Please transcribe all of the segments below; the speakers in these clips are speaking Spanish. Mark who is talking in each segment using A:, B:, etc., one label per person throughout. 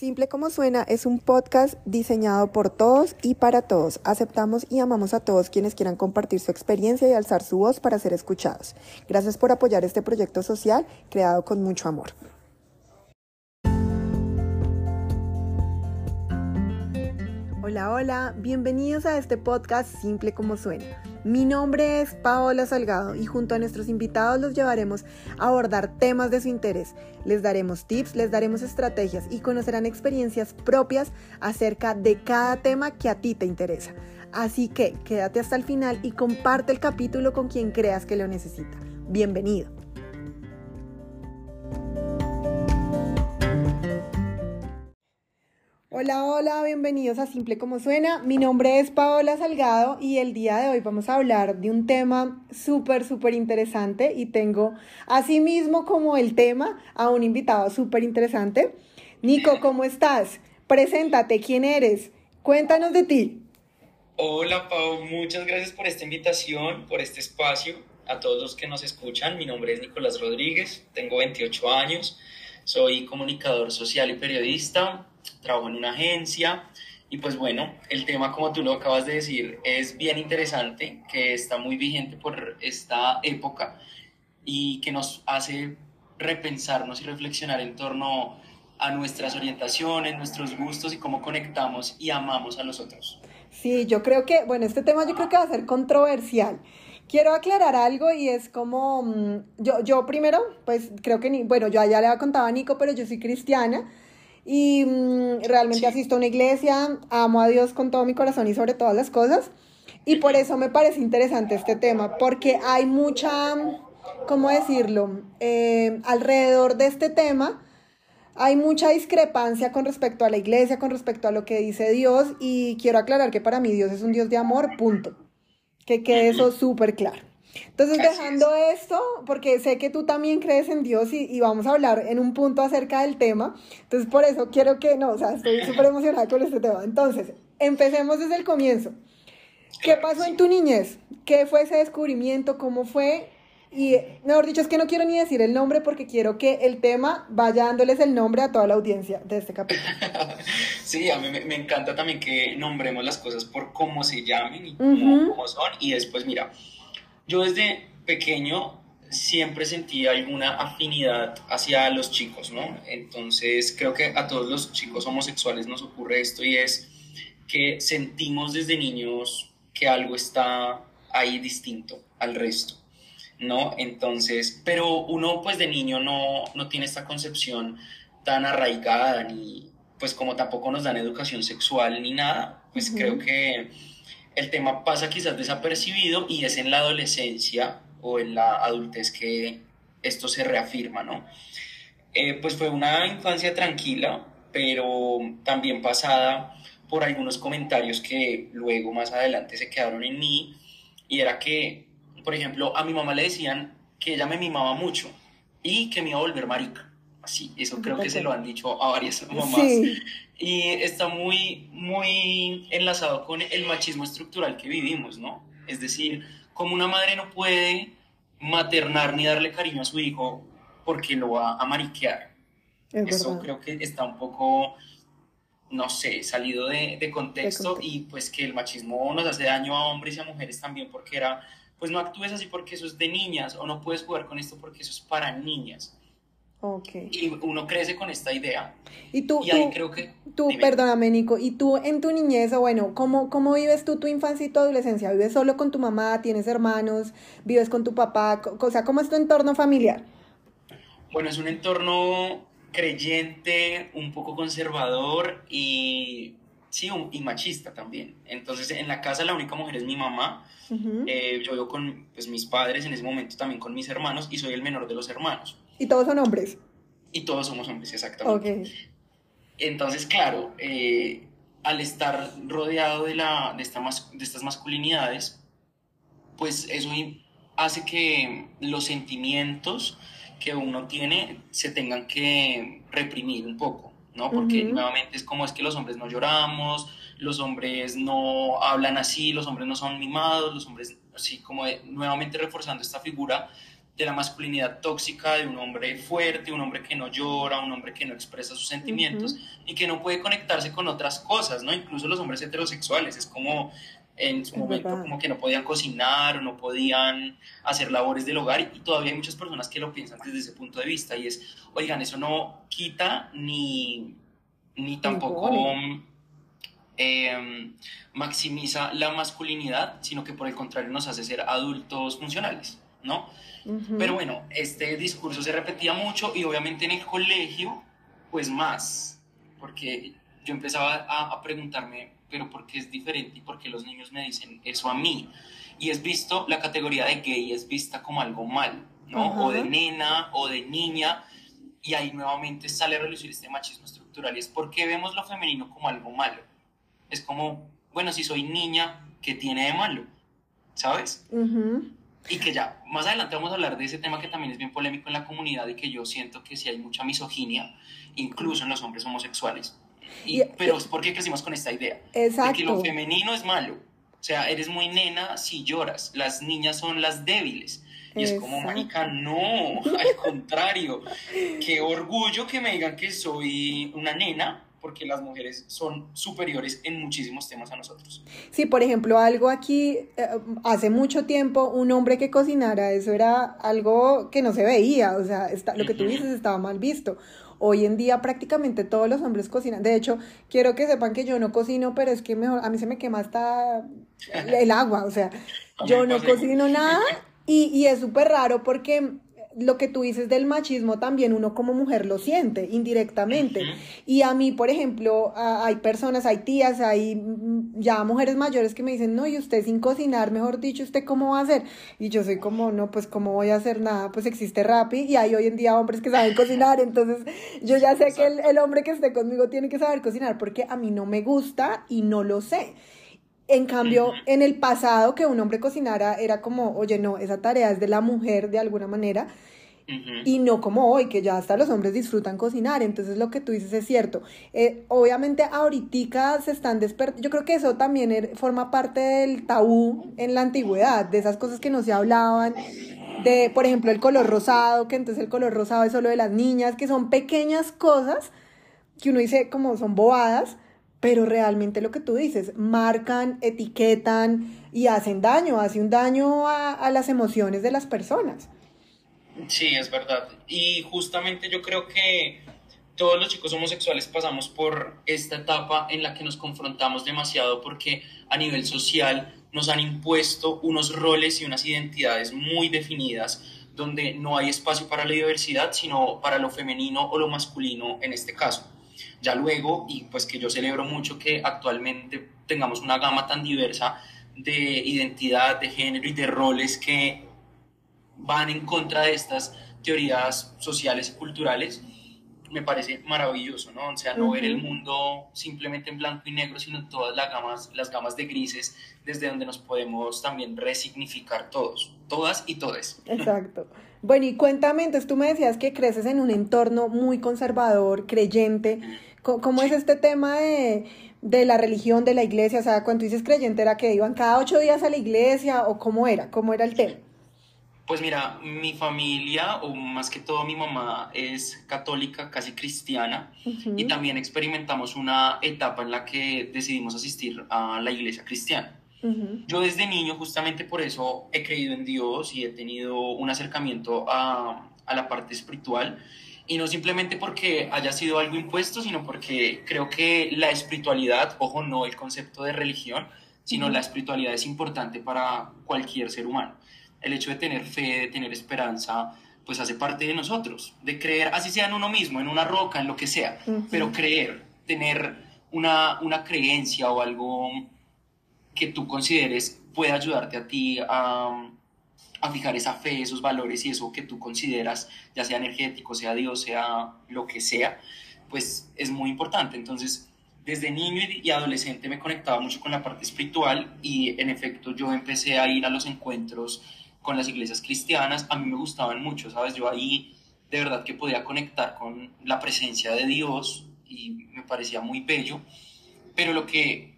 A: Simple como suena es un podcast diseñado por todos y para todos. Aceptamos y amamos a todos quienes quieran compartir su experiencia y alzar su voz para ser escuchados. Gracias por apoyar este proyecto social creado con mucho amor. Hola, hola, bienvenidos a este podcast Simple como suena. Mi nombre es Paola Salgado y junto a nuestros invitados los llevaremos a abordar temas de su interés. Les daremos tips, les daremos estrategias y conocerán experiencias propias acerca de cada tema que a ti te interesa. Así que quédate hasta el final y comparte el capítulo con quien creas que lo necesita. Bienvenido. Hola, hola, bienvenidos a Simple como Suena. Mi nombre es Paola Salgado y el día de hoy vamos a hablar de un tema súper, súper interesante y tengo así mismo como el tema a un invitado súper interesante. Nico, ¿cómo estás? Preséntate, ¿quién eres? Cuéntanos de ti.
B: Hola, Pau, muchas gracias por esta invitación, por este espacio. A todos los que nos escuchan, mi nombre es Nicolás Rodríguez, tengo 28 años, soy comunicador social y periodista trabajo en una agencia y pues bueno, el tema como tú lo acabas de decir es bien interesante, que está muy vigente por esta época y que nos hace repensarnos y reflexionar en torno a nuestras orientaciones, nuestros gustos y cómo conectamos y amamos a los otros.
A: Sí, yo creo que, bueno, este tema yo creo que va a ser controversial. Quiero aclarar algo y es como, mm, yo, yo primero, pues creo que, bueno, yo ya le había contado a Nico, pero yo soy cristiana y mm, realmente asisto a una iglesia, amo a Dios con todo mi corazón y sobre todas las cosas. Y por eso me parece interesante este tema, porque hay mucha, ¿cómo decirlo? Eh, alrededor de este tema hay mucha discrepancia con respecto a la iglesia, con respecto a lo que dice Dios, y quiero aclarar que para mí Dios es un Dios de amor, punto. Que quede eso súper claro. Entonces, dejando esto, porque sé que tú también crees en Dios y, vamos a hablar en un punto acerca del tema, entonces por eso quiero que, no, o sea, estoy súper emocionada con este tema. Entonces, empecemos desde el comienzo. ¿Qué pasó en tu niñez? ¿Qué fue ese descubrimiento? ¿Cómo fue? Y, mejor dicho, es que no quiero ni decir el nombre porque quiero que el tema vaya dándoles el nombre a toda la audiencia de este capítulo.
B: Sí, a mí me, encanta también que nombremos las cosas por cómo se llamen y cómo son. Y después, mira, yo desde pequeño siempre sentí alguna afinidad hacia los chicos, ¿no? Entonces creo que a todos los chicos homosexuales nos ocurre esto y es que sentimos desde niños que algo está ahí distinto al resto, ¿no? Entonces, pero uno pues de niño no, no tiene esta concepción tan arraigada ni pues como tampoco nos dan educación sexual ni nada, pues creo que el tema pasa quizás desapercibido y es en la adolescencia o en la adultez que esto se reafirma, ¿no? Eh, pues fue una infancia tranquila, pero también pasada por algunos comentarios que luego más adelante se quedaron en mí y era que, por ejemplo, a mi mamá le decían que ella me mimaba mucho y que me iba a volver marica. Así, eso creo que se lo han dicho a varias mamás. Y está muy, muy enlazado con el machismo estructural que vivimos, ¿no? Es decir, como una madre no puede maternar ni darle cariño a su hijo porque lo va a mariquear. Eso creo que está un poco, no sé, salido de, de, contexto y pues que el machismo nos hace daño a hombres y a mujeres también porque era, pues no actúes así porque eso es de niñas o no puedes jugar con esto porque eso es para niñas.
A: Okay.
B: Y uno crece con esta idea.
A: Y tú, ahí creo que... Tú, perdóname, Nico, y tú en tu niñez, o bueno, ¿cómo, ¿cómo vives tú tu infancia y tu adolescencia? ¿Vives solo con tu mamá? ¿Tienes hermanos? ¿Vives con tu papá? O sea, ¿cómo es tu entorno familiar?
B: Bueno, es un entorno creyente, un poco conservador y sí, y machista también. Entonces, en la casa la única mujer es mi mamá. Eh, yo vivo con pues, mis padres, en ese momento también con mis hermanos, y soy el menor de los hermanos.
A: ¿Y todos son hombres?
B: Y todos somos hombres, exactamente. Entonces, claro, eh, al estar rodeado de, la, de, esta de estas masculinidades, pues eso hace que los sentimientos que uno tiene se tengan que reprimir un poco, ¿no? Porque nuevamente es como es que los hombres no lloramos, los hombres no hablan así, los hombres no son mimados, los hombres así como nuevamente reforzando esta figura de la masculinidad tóxica de un hombre fuerte, un hombre que no llora, un hombre que no expresa sus sentimientos y que no puede conectarse con otras cosas, ¿no? Incluso los hombres heterosexuales, es como en su momento como que no podían cocinar o no podían hacer labores del hogar y todavía hay muchas personas que lo piensan desde ese punto de vista y es, oigan, eso no quita ni, ni tampoco em, maximiza la masculinidad, sino que por el contrario nos hace ser adultos funcionales, ¿no? Pero bueno, este discurso se repetía mucho y obviamente en el colegio, pues más, porque yo empezaba a, a preguntarme, pero ¿por qué es diferente y por qué los niños me dicen eso a mí? Y es visto, la categoría de gay es vista como algo mal, ¿no? O de nena o de niña, y ahí nuevamente sale a relucir este machismo estructural. Y es porque vemos lo femenino como algo malo. Es como, bueno, si soy niña, ¿qué tiene de malo? ¿Sabes? Y que ya, más adelante vamos a hablar de ese tema que también es bien polémico en la comunidad y que yo siento que si hay mucha misoginia, incluso en los hombres homosexuales. Y, pero es porque crecimos con esta idea de que lo femenino es malo. O sea, eres muy nena si lloras. Las niñas son las débiles. Y es como, manica, no, al contrario. Qué orgullo que me digan que soy una nena, porque las mujeres son superiores en muchísimos temas a nosotros.
A: Sí, por ejemplo, algo aquí, eh, hace mucho tiempo, un hombre que cocinara, eso era algo que no se veía, o sea, está, lo que tú dices estaba mal visto. Hoy en día prácticamente todos los hombres cocinan. De hecho, quiero que sepan que yo no cocino, pero es que mejor, a mí se me quema hasta el agua, o sea, yo no cocino nada y, y es súper raro porque lo que tú dices del machismo también uno como mujer lo siente indirectamente. Y a mí, por ejemplo, hay personas, hay tías, hay mm, ya mujeres mayores que me dicen, no, y usted sin cocinar, mejor dicho, ¿usted cómo va a hacer? Y yo soy como, no, pues cómo voy a hacer nada, pues existe Rappi y hay hoy en día hombres que saben cocinar, entonces yo ya sé que el, el hombre que esté conmigo tiene que saber cocinar porque a mí no me gusta y no lo sé. En cambio, en el pasado que un hombre cocinara era como, oye, no, esa tarea es de la mujer de alguna manera. Y no como hoy, que ya hasta los hombres disfrutan cocinar. Entonces lo que tú dices es cierto. Eh, obviamente ahorita se están despertando. Yo creo que eso también er, forma parte del tabú en la antigüedad, de esas cosas que no se hablaban. De, por ejemplo, el color rosado, que entonces el color rosado es solo de las niñas, que son pequeñas cosas que uno dice como son bobadas, pero realmente lo que tú dices, marcan, etiquetan y hacen daño, hacen un daño a, las emociones de las personas.
B: Sí, es verdad. Y justamente yo creo que todos los chicos homosexuales pasamos por esta etapa en la que nos confrontamos demasiado porque a nivel social nos han impuesto unos roles y unas identidades muy definidas donde no hay espacio para la diversidad, sino para lo femenino o lo masculino en este caso. Ya luego, y pues que yo celebro mucho que actualmente tengamos una gama tan diversa de identidad, de género y de roles que van en contra de estas teorías sociales y culturales, me parece maravilloso, ¿no? O sea, no ver el mundo simplemente en blanco y negro, sino todas las gamas, las gamas de grises, desde donde nos podemos también resignificar todos, todas y todes.
A: Exacto. Bueno, y cuéntame, entonces tú me decías que creces en un entorno muy conservador, creyente. ¿Cómo es este tema de, la religión, de la iglesia? O sea, cuando dices creyente, ¿era que iban cada ocho días a la iglesia o cómo era? ¿Cómo era el tema?
B: Pues mira, mi familia, o más que todo mi mamá, es católica, casi cristiana, y también experimentamos una etapa en la que decidimos asistir a la iglesia cristiana. Yo desde niño, justamente por eso, he creído en Dios y he tenido un acercamiento a, a la parte espiritual. Y no simplemente porque haya sido algo impuesto, sino porque creo que la espiritualidad, ojo, no el concepto de religión, sino la espiritualidad es importante para cualquier ser humano. El hecho de tener fe, de tener esperanza, pues hace parte de nosotros, de creer, así sea en uno mismo, en una roca, en lo que sea, pero creer, tener una, una creencia o algo que tú consideres puede ayudarte a ti a, a fijar esa fe, esos valores y eso que tú consideras, ya sea energético, sea Dios, sea lo que sea, pues es muy importante. Entonces, desde niño y adolescente me conectaba mucho con la parte espiritual y en efecto yo empecé a ir a los encuentros con las iglesias cristianas. A mí me gustaban mucho, ¿sabes? Yo ahí de verdad que podía conectar con la presencia de Dios y me parecía muy bello, pero lo que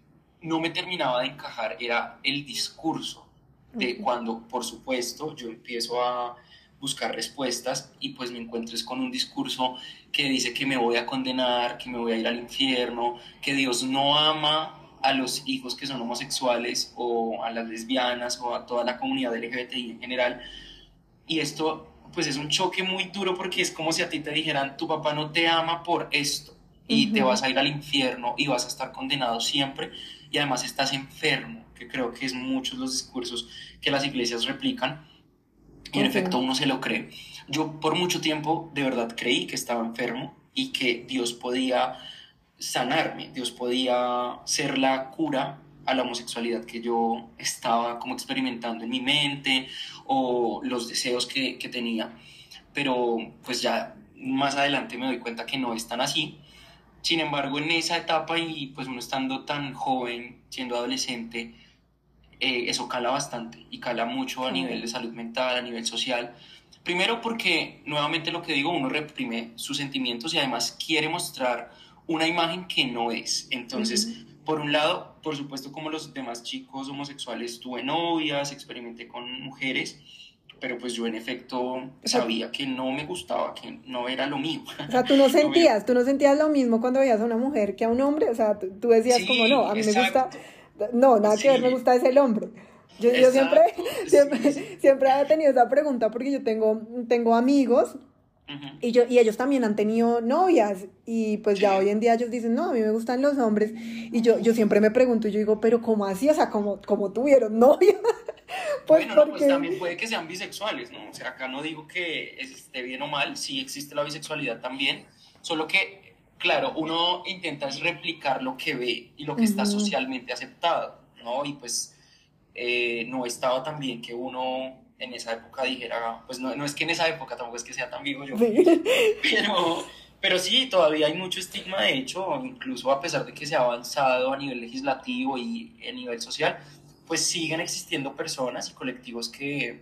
B: no me terminaba de encajar era el discurso de cuando, por supuesto, yo empiezo a buscar respuestas y pues me encuentres con un discurso que dice que me voy a condenar, que me voy a ir al infierno, que Dios no ama a los hijos que son homosexuales o a las lesbianas o a toda la comunidad LGBTI en general. Y esto pues es un choque muy duro porque es como si a ti te dijeran, tu papá no te ama por esto y te vas a ir al infierno y vas a estar condenado siempre y además estás enfermo, que creo que es muchos los discursos que las iglesias replican y en efecto uno se lo cree. Yo por mucho tiempo de verdad creí que estaba enfermo y que Dios podía sanarme, Dios podía ser la cura a la homosexualidad que yo estaba como experimentando en mi mente o los deseos que, que tenía. Pero pues ya más adelante me doy cuenta que no es tan así. Sin embargo, en esa etapa y pues uno estando tan joven, siendo adolescente, eh, eso cala bastante y cala mucho a nivel de salud mental, a nivel social. Primero porque, nuevamente lo que digo, uno reprime sus sentimientos y además quiere mostrar una imagen que no es. Entonces, por un lado, por supuesto, como los demás chicos homosexuales, tuve novias, experimenté con mujeres, pero pues yo en efecto sabía que no me gustaba, que no era lo mío.
A: O sea, tú no sentías, tú no sentías lo mismo cuando veías a una mujer que a un hombre, o sea, tú decías como no, a mí me gusta, no, nada que ver, me gusta es el hombre. Yo, yo siempre, siempre, siempre he tenido esa pregunta porque yo tengo, tengo amigos y, yo, y ellos también han tenido novias y pues ya hoy en día ellos dicen, no, a mí me gustan los hombres y yo, yo siempre me pregunto y yo digo, pero ¿cómo así? O sea, ¿cómo, cómo tuvieron novia?
B: pues bueno, pues también puede que sean bisexuales, ¿no? O sea, acá no digo que esté bien o mal, sí existe la bisexualidad también, solo que, claro, uno intenta replicar lo que ve y lo que está socialmente aceptado, ¿no? Y pues eh, no estaba tan bien que uno en esa época dijera, pues no, no es que en esa época tampoco es que sea tan vivo yo, pero, pero sí, todavía hay mucho estigma, de hecho, incluso a pesar de que se ha avanzado a nivel legislativo y a nivel social, pues siguen existiendo personas y colectivos que,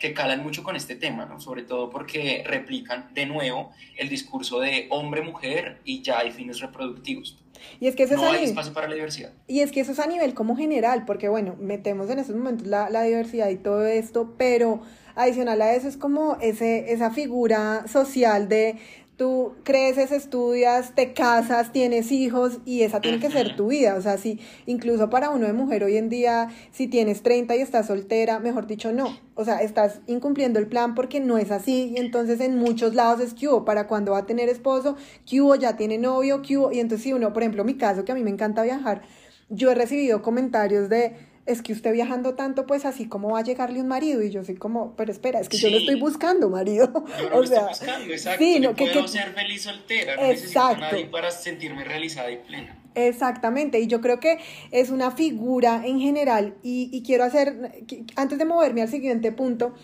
B: que calan mucho con este tema, ¿no? Sobre todo porque replican de nuevo el discurso de hombre-mujer y ya hay fines reproductivos.
A: Y es que eso
B: no
A: es
B: hay espacio para la diversidad.
A: Y es que eso es a nivel como general, porque bueno, metemos en estos momentos la, la diversidad y todo esto, pero adicional a eso es como ese, esa figura social de tú creces, estudias, te casas, tienes hijos y esa tiene que ser tu vida. O sea, si incluso para uno de mujer hoy en día, si tienes 30 y estás soltera, mejor dicho, no. O sea, estás incumpliendo el plan porque no es así. Y entonces en muchos lados es que hubo para cuando va a tener esposo, que hubo ya tiene novio, que hubo. Y entonces si uno, por ejemplo, mi caso, que a mí me encanta viajar, yo he recibido comentarios de es que usted viajando tanto, pues así como va a llegarle un marido. Y yo soy como, pero espera, es que yo lo estoy buscando, marido.
B: Yo o sea, estoy buscando, exacto. Sí, no, puedo ser feliz soltera, no exacto. necesito a nadie para sentirme realizada y plena.
A: Exactamente, y yo creo que es una figura en general y, y, quiero hacer, antes de moverme al siguiente punto,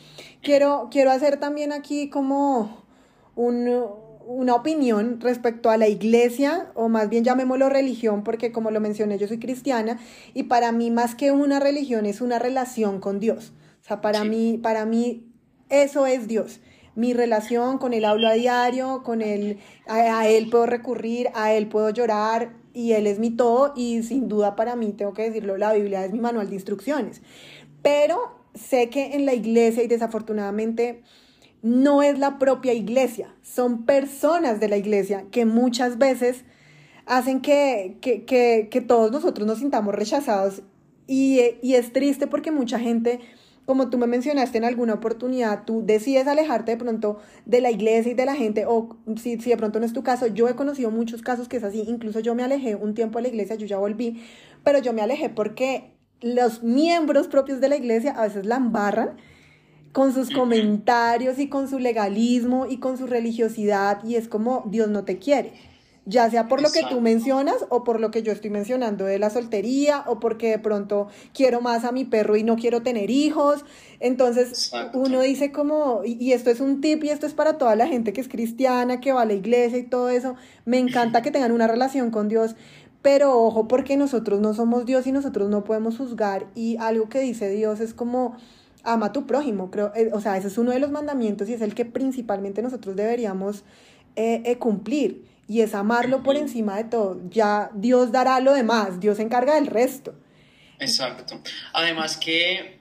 A: quiero, quiero hacer también aquí como un, una opinión respecto a la iglesia, o más bien llamémoslo religión, porque como lo mencioné, yo soy cristiana, y para mí más que una religión es una relación con Dios. O sea, para mí, para mí eso es Dios. Mi relación con Él hablo a diario, con Él, a, Él puedo recurrir, a Él puedo llorar, y Él es mi todo, y sin duda para mí, tengo que decirlo, la Biblia es mi manual de instrucciones. Pero sé que en la iglesia, y desafortunadamente, no es la propia iglesia, son personas de la iglesia que muchas veces hacen que, que, todos nosotros nos sintamos rechazados. Y, es triste porque mucha gente, como tú me mencionaste en alguna oportunidad, tú decides alejarte de pronto de la iglesia y de la gente, o si, si de pronto no es tu caso, yo he conocido muchos casos que es así, incluso yo me alejé un tiempo de la iglesia, yo ya volví, pero yo me alejé porque los miembros propios de la iglesia a veces la embarran con sus comentarios y con su legalismo y con su religiosidad y es como Dios no te quiere. Ya sea por lo que tú mencionas o por lo que yo estoy mencionando de la soltería o porque de pronto quiero más a mi perro y no quiero tener hijos. Entonces uno dice como, y esto es un tip y esto es para toda la gente que es cristiana, que va a la iglesia y todo eso. Me encanta que tengan una relación con Dios, pero ojo porque nosotros no somos Dios y nosotros no podemos juzgar y algo que dice Dios es como ama a tu prójimo, creo, eh, o sea, ese es uno de los mandamientos y es el que principalmente nosotros deberíamos eh, eh, cumplir y es amarlo por encima de todo. Ya Dios dará lo demás, Dios se encarga del resto.
B: Exacto. Además que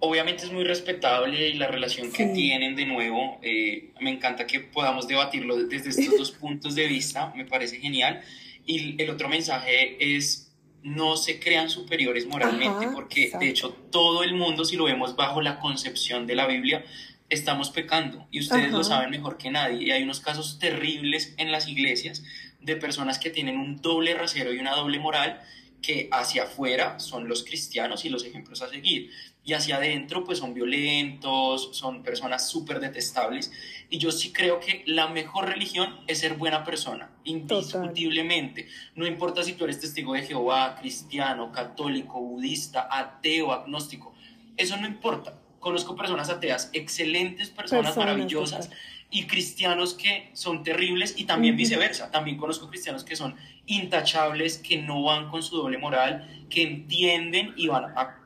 B: obviamente es muy respetable y la relación que tienen de nuevo, me encanta que podamos debatirlo desde estos dos puntos de vista, me parece genial. Y el otro mensaje es, no se crean superiores moralmente, porque de hecho todo el mundo, si lo vemos bajo la concepción de la Biblia, estamos pecando y ustedes lo saben mejor que nadie. Y hay unos casos terribles en las iglesias de personas que tienen un doble rasero y una doble moral que hacia afuera son los cristianos y los ejemplos a seguir y hacia adentro pues son violentos, son personas súper detestables. Y yo sí creo que la mejor religión es ser buena persona, indiscutiblemente. No importa si tú eres testigo de Jehová, cristiano, católico, budista, ateo, agnóstico, eso no importa. Conozco personas ateas, excelentes personas, maravillosas, y cristianos que son terribles y también viceversa. También conozco cristianos que son intachables, que no van con su doble moral, que entienden y van a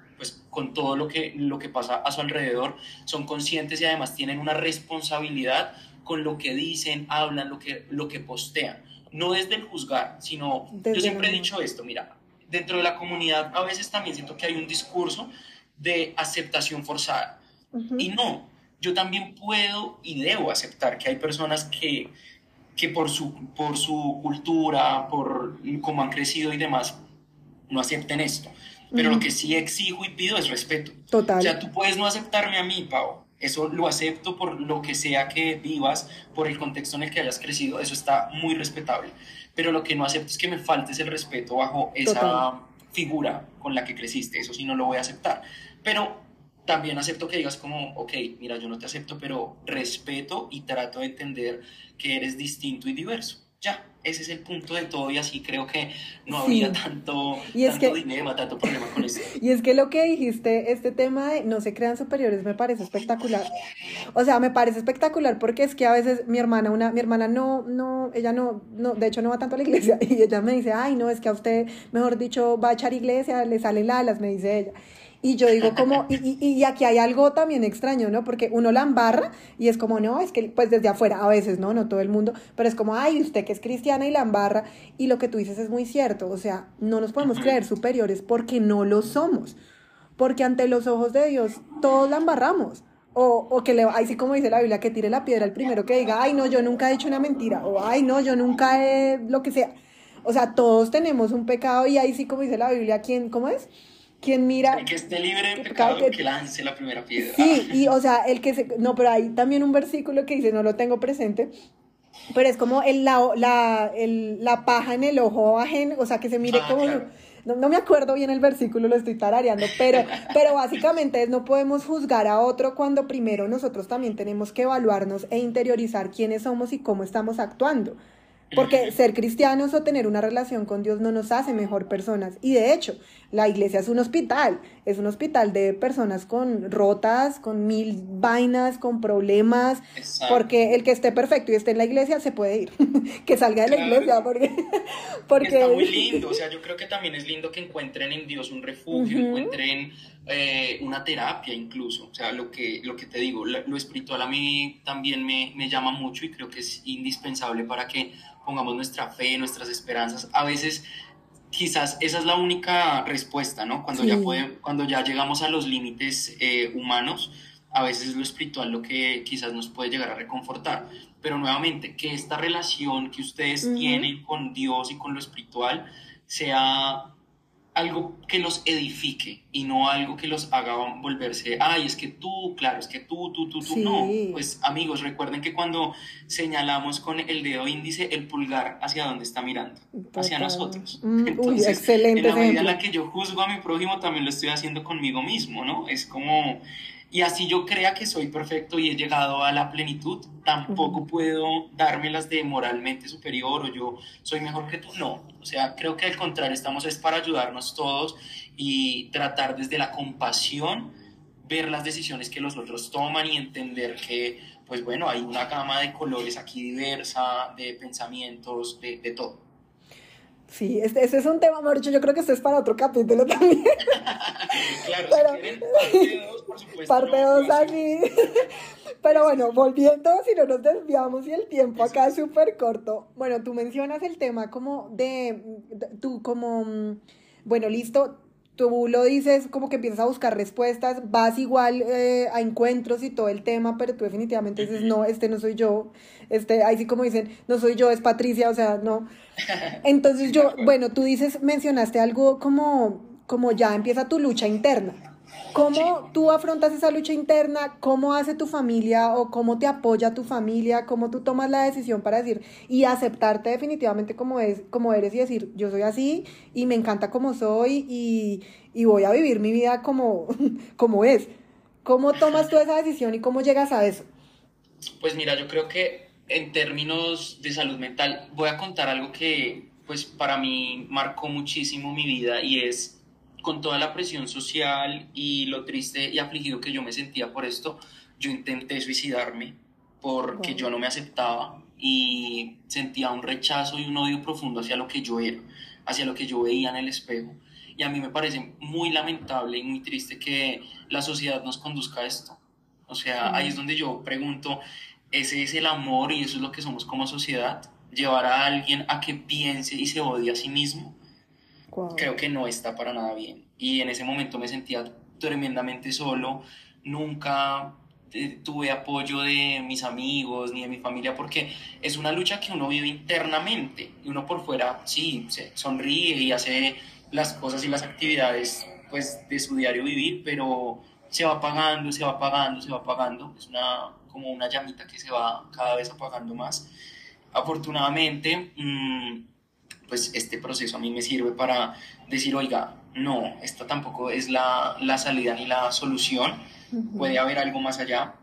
B: con todo lo que, lo que pasa a su alrededor, son conscientes y además tienen una responsabilidad con lo que dicen, hablan, lo que, lo que postean. No desde el juzgar, sino yo siempre he dicho esto, mira, dentro de la comunidad a veces también siento que hay un discurso de aceptación forzada. Y no, yo también puedo y debo aceptar que hay personas que, que por, su, por su cultura, por cómo han crecido y demás, no acepten esto. Pero lo que sí exijo y pido es respeto. Total. O sea, tú puedes no aceptarme a mí, Pau. Eso lo acepto por lo que sea que vivas, por el contexto en el que hayas crecido. Eso está muy respetable. Pero lo que no acepto es que me faltes el respeto bajo esa figura con la que creciste. Eso sí no lo voy a aceptar. Pero también acepto que digas como, ok, mira, yo no te acepto, pero respeto y trato de entender que eres distinto y diverso. Ya, ese es el punto de todo y así creo que no habría tanto, y es tanto dilema, tanto problema con eso.
A: Y es que lo que dijiste, este tema de no se crean superiores me parece espectacular. O sea, me parece espectacular porque es que a veces mi hermana, una, mi hermana no, no, ella no, no, de hecho no va tanto a la iglesia y ella me dice, ay, no, es que a usted, mejor dicho, va a echar iglesia, le sale lalas, me dice ella. Y yo digo como, y, y, aquí hay algo también extraño, ¿no? Porque uno la embarra y es como, no, es que pues desde afuera, a veces, ¿no? No todo el mundo, pero es como, ay, usted que es cristiana y la embarra. Y lo que tú dices es muy cierto, o sea, no nos podemos creer superiores porque no lo somos. Porque ante los ojos de Dios todos la embarramos. O, o que le, ahí sí como dice la Biblia, que tire la piedra el primero que diga, ay, no, yo nunca he hecho una mentira. O, ay, no, yo nunca he, lo que sea. O sea, todos tenemos un pecado y ahí sí como dice la Biblia, ¿quién, cómo es? Quien mira...
B: El que esté libre de pecado, que, lance la primera piedra.
A: Sí, y o sea, el que se... No, pero hay también un versículo que dice, no lo tengo presente, pero es como el, la, la, el, la paja en el ojo ajeno, o sea, que se mire ah, como... No, no, me acuerdo bien el versículo, lo estoy tarareando, pero, pero básicamente es no podemos juzgar a otro cuando primero nosotros también tenemos que evaluarnos e interiorizar quiénes somos y cómo estamos actuando. Porque ser cristianos o tener una relación con Dios no nos hace mejor personas. Y de hecho, la iglesia es un hospital. Es un hospital de personas con rotas, con mil vainas, con problemas. Porque el que esté perfecto y esté en la iglesia se puede ir. que salga de la iglesia. Porque,
B: porque... Está muy lindo. O sea, yo creo que también es lindo que encuentren en Dios un refugio, encuentren eh, una terapia incluso. O sea, lo que, lo que te digo, lo, espiritual a mí también me, me llama mucho y creo que es indispensable para que pongamos nuestra fe, nuestras esperanzas. A veces quizás esa es la única respuesta, ¿no? Cuando, ya, puede, cuando ya llegamos a los límites eh, humanos, a veces es lo espiritual lo que quizás nos puede llegar a reconfortar. Pero nuevamente, que esta relación que ustedes tienen con Dios y con lo espiritual sea algo que los edifique y no algo que los haga volverse, ay, es que tú, claro, es que tú, tú, tú, tú, no. Pues amigos, recuerden que cuando señalamos con el dedo índice, el pulgar hacia dónde está mirando, hacia nosotros.
A: Mm, Entonces, excelente.
B: En la medida en la que yo juzgo a mi prójimo, también lo estoy haciendo conmigo mismo, ¿no? Es como y así yo crea que soy perfecto y he llegado a la plenitud, tampoco puedo dármelas de moralmente superior o yo soy mejor que tú. No, o sea, creo que al contrario, estamos es para ayudarnos todos y tratar desde la compasión ver las decisiones que los otros toman y entender que, pues bueno, hay una gama de colores aquí diversa, de pensamientos, de, de todo.
A: Sí, este, ese es un tema, Mauricio, yo creo que este es para otro capítulo también.
B: claro, Pero, parte 2, por supuesto.
A: Parte 2 aquí. Pero bueno, volviendo, si no nos desviamos y el tiempo acá es súper corto. Bueno, tú mencionas el tema como de, tú como, bueno, listo, tú lo dices como que empiezas a buscar respuestas, vas igual eh, a encuentros y todo el tema, pero tú definitivamente dices, no, este no soy yo, este, ahí sí como dicen, no soy yo, es Patricia, o sea, no. Entonces yo, bueno, tú dices, mencionaste algo como, como ya empieza tu lucha interna. ¿Cómo tú afrontas esa lucha interna? ¿Cómo hace tu familia o cómo te apoya tu familia? ¿Cómo tú tomas la decisión para decir y aceptarte definitivamente como, es, como eres y decir, yo soy así y me encanta como soy y, y voy a vivir mi vida como, como es? ¿Cómo tomas tú esa decisión y cómo llegas a eso?
B: Pues mira, yo creo que en términos de salud mental voy a contar algo que pues para mí marcó muchísimo mi vida y es con toda la presión social y lo triste y afligido que yo me sentía por esto, yo intenté suicidarme porque yo no me aceptaba y sentía un rechazo y un odio profundo hacia lo que yo era, hacia lo que yo veía en el espejo. Y a mí me parece muy lamentable y muy triste que la sociedad nos conduzca a esto. O sea, ahí es donde yo pregunto, ¿ese es el amor y eso es lo que somos como sociedad? ¿Llevar a alguien a que piense y se odie a sí mismo? Creo que no está para nada bien. Y en ese momento me sentía tremendamente solo, nunca eh, tuve apoyo de mis amigos ni de mi familia porque es una lucha que uno vive internamente. Y uno por fuera sí se sonríe y hace las cosas y las actividades pues de su diario vivir pero se va apagando se va apagando se va apagando. Es una como una llamita que se va cada vez apagando más. Afortunadamente mmm, pues este proceso a mí me sirve para decir, oiga, no, esta tampoco es la, la salida ni la solución, puede haber algo más allá.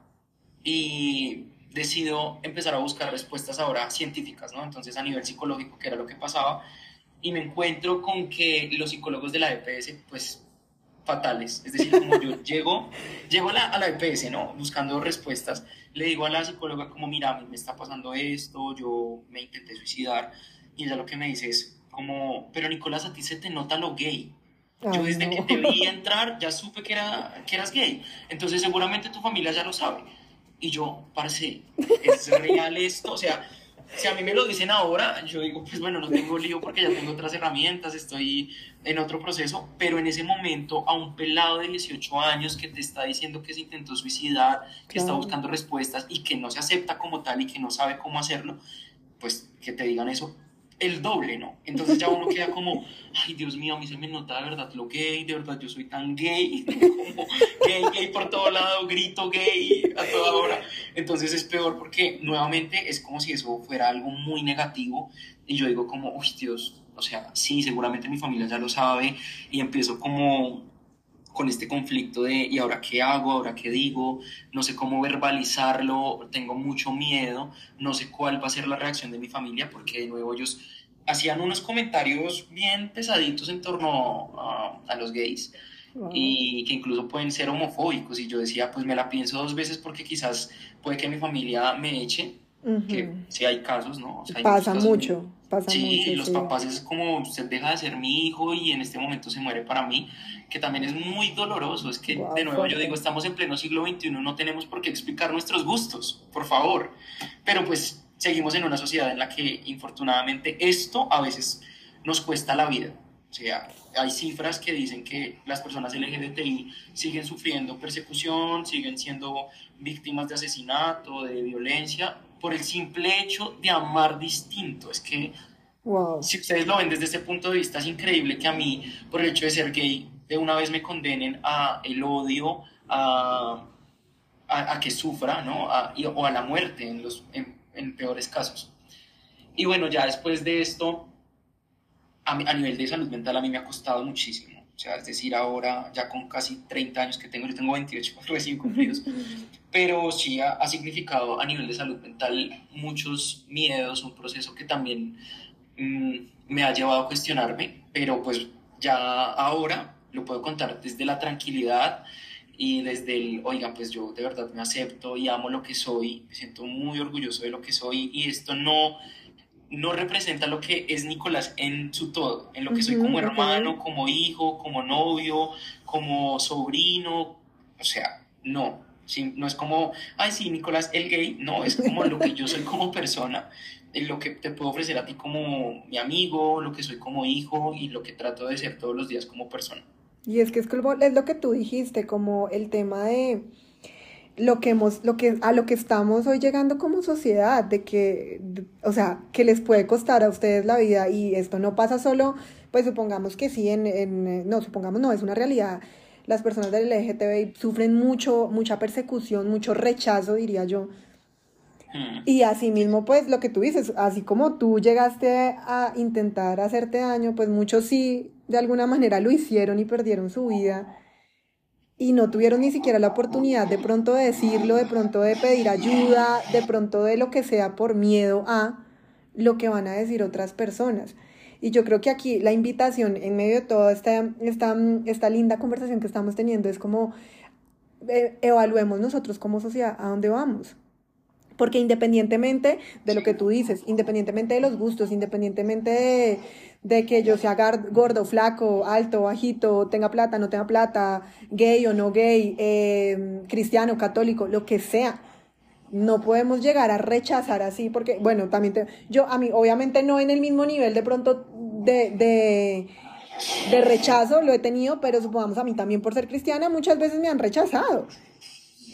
B: Y decido empezar a buscar respuestas ahora científicas, ¿no? Entonces a nivel psicológico, que era lo que pasaba, y me encuentro con que los psicólogos de la EPS, pues fatales, es decir, como yo llego, llego a la, a la EPS, ¿no? Buscando respuestas, le digo a la psicóloga como, mira, a mí me está pasando esto, yo me intenté suicidar, y ella lo que me dice es como, pero Nicolás, a ti se te nota lo gay. Yo desde que te vi entrar ya supe que, era, que eras gay. Entonces seguramente tu familia ya lo sabe. Y yo, parce, ¿es real esto? O sea, si a mí me lo dicen ahora, yo digo, pues bueno, no tengo lío porque ya tengo otras herramientas, estoy en otro proceso, pero en ese momento a un pelado de 18 años que te está diciendo que se intentó suicidar, que está buscando respuestas y que no se acepta como tal y que no sabe cómo hacerlo, pues que te digan eso, el doble, ¿no? Entonces ya uno queda como, ay Dios mío, a mí se me nota de verdad lo gay, de verdad yo soy tan gay, como gay, gay por todo lado, grito gay a toda hora. Entonces es peor porque nuevamente es como si eso fuera algo muy negativo y yo digo como, uy Dios, o sea, sí, seguramente mi familia ya lo sabe y empiezo como con este conflicto de ¿y ahora qué hago? ¿Ahora qué digo? No sé cómo verbalizarlo, tengo mucho miedo, no sé cuál va a ser la reacción de mi familia porque de nuevo ellos hacían unos comentarios bien pesaditos en torno a, los gays y que incluso pueden ser homofóbicos y yo decía pues me la pienso dos veces porque quizás puede que mi familia me eche que si hay casos, ¿no?
A: pasa mucho, pasa
B: sí, mucho. los papás es como, usted deja de ser mi hijo y en este momento se muere para mí, que también es muy doloroso. Es que, de nuevo, yo digo, estamos en pleno siglo XXI, no tenemos por qué explicar nuestros gustos, por favor. Pero pues seguimos en una sociedad en la que, infortunadamente, esto a veces nos cuesta la vida. O sea, hay cifras que dicen que las personas LGBTI siguen sufriendo persecución, siguen siendo víctimas de asesinato, de violencia, por el simple hecho de amar distinto. Es que, si ustedes lo ven desde ese punto de vista, es increíble que a mí, por el hecho de ser gay, de una vez me condenen a el odio, a, a, que sufra, ¿no? o a la muerte en, los, en, peores casos. Y bueno, ya después de esto, a, a nivel de salud mental, a mí me ha costado muchísimo o sea, es decir, ahora ya con casi 30 años que tengo, yo tengo 28 recién cumplidos, pero sí ha, significado a nivel de salud mental muchos miedos, un proceso que también mm, me ha llevado a cuestionarme, pero pues ya ahora lo puedo contar desde la tranquilidad y desde el, oiga, pues yo de verdad me acepto y amo lo que soy, me siento muy orgulloso de lo que soy y esto no no representa lo que es Nicolás en su todo, en lo que soy como hermano, como hijo, como novio, como sobrino, o sea, no, no es como, ay, sí, Nicolás el gay, no, es como lo que yo soy como persona, lo que te puedo ofrecer a ti como mi amigo, lo que soy como hijo y lo que trato de ser todos los días como persona.
A: Y es que es, como, es lo que tú dijiste, como el tema de lo que hemos, lo que, a lo que estamos hoy llegando como sociedad, de que, o sea, que les puede costar a ustedes la vida y esto no pasa solo, pues supongamos que sí, en, en no, supongamos no, es una realidad. Las personas del LGTBI sufren mucho, mucha persecución, mucho rechazo, diría yo. Mm. Y así mismo, pues lo que tú dices, así como tú llegaste a intentar hacerte daño, pues muchos sí, de alguna manera lo hicieron y perdieron su vida y no tuvieron ni siquiera la oportunidad de pronto de decirlo, de pronto de pedir ayuda, de pronto de lo que sea por miedo a lo que van a decir otras personas. Y yo creo que aquí la invitación en medio de toda esta, esta, esta linda conversación que estamos teniendo es como eh, evaluemos nosotros como sociedad a dónde vamos. Porque independientemente de lo que tú dices, independientemente de los gustos, independientemente de, de que yo sea gordo, flaco, alto, bajito, tenga plata, no tenga plata, gay o no gay, eh, cristiano, católico, lo que sea. No podemos llegar a rechazar así, porque, bueno, también te, yo, a mí, obviamente no en el mismo nivel de pronto de, de, de rechazo lo he tenido, pero supongamos a mí también por ser cristiana muchas veces me han rechazado.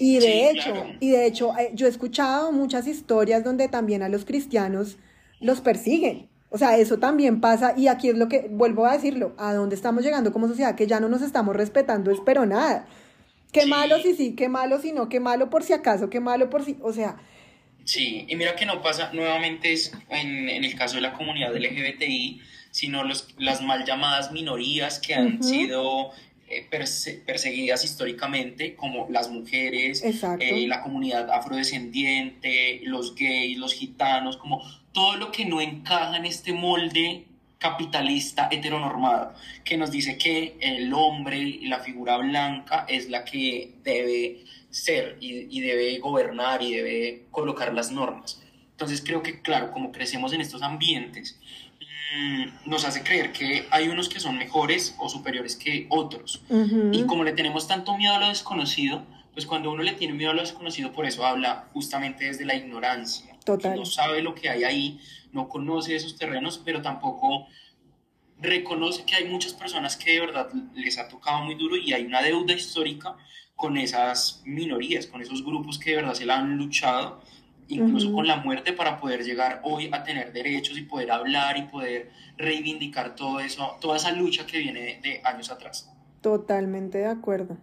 A: Y de hecho, y de hecho, yo he escuchado muchas historias donde también a los cristianos los persiguen. O sea, eso también pasa y aquí es lo que, vuelvo a decirlo, a dónde estamos llegando como sociedad, que ya no nos estamos respetando, es pero nada. Qué malo si sí, qué malo si no, qué malo por si acaso, qué malo por si, o sea.
B: Sí, y mira que no pasa nuevamente es en, en el caso de la comunidad LGBTI, sino los, las mal llamadas minorías que han sido eh, perseguidas históricamente, como las mujeres, eh, la comunidad afrodescendiente, los gays, los gitanos, como todo lo que no encaja en este molde capitalista heteronormado, que nos dice que el hombre y la figura blanca es la que debe ser y, y debe gobernar y debe colocar las normas. Entonces creo que, claro, como crecemos en estos ambientes, nos hace creer que hay unos que son mejores o superiores que otros. Y como le tenemos tanto miedo a lo desconocido, pues cuando uno le tiene miedo a lo desconocido, por eso habla justamente desde la ignorancia. Total. No sabe lo que hay ahí, no conoce esos terrenos, pero tampoco reconoce que hay muchas personas que de verdad les ha tocado muy duro y hay una deuda histórica con esas minorías, con esos grupos que de verdad se la han luchado incluso con la muerte, para poder llegar hoy a tener derechos y poder hablar y poder reivindicar todo eso, toda esa lucha que viene de, años atrás.
A: Totalmente de acuerdo.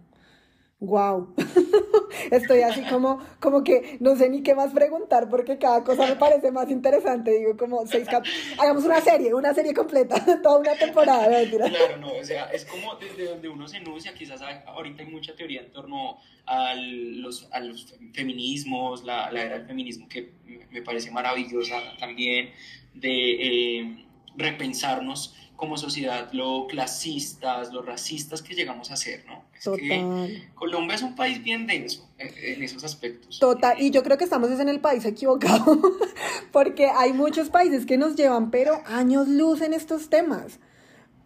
A: Wow. Estoy así como, como que no sé ni qué más preguntar porque cada cosa me parece más interesante. Digo, como seis cap Hagamos una serie, una serie completa, toda una temporada.
B: Claro, no, o sea, es como desde donde uno se enuncia, quizás ahorita hay mucha teoría en torno a los, a los feminismos, la, la, era del feminismo que me parece maravillosa también, de eh, repensarnos como sociedad lo clasistas, lo racistas que llegamos a ser, ¿no? Total. Colombia es un país bien denso en, esos aspectos.
A: Total, y yo creo que estamos en el país equivocado, porque hay muchos países que nos llevan, pero años luz en estos temas.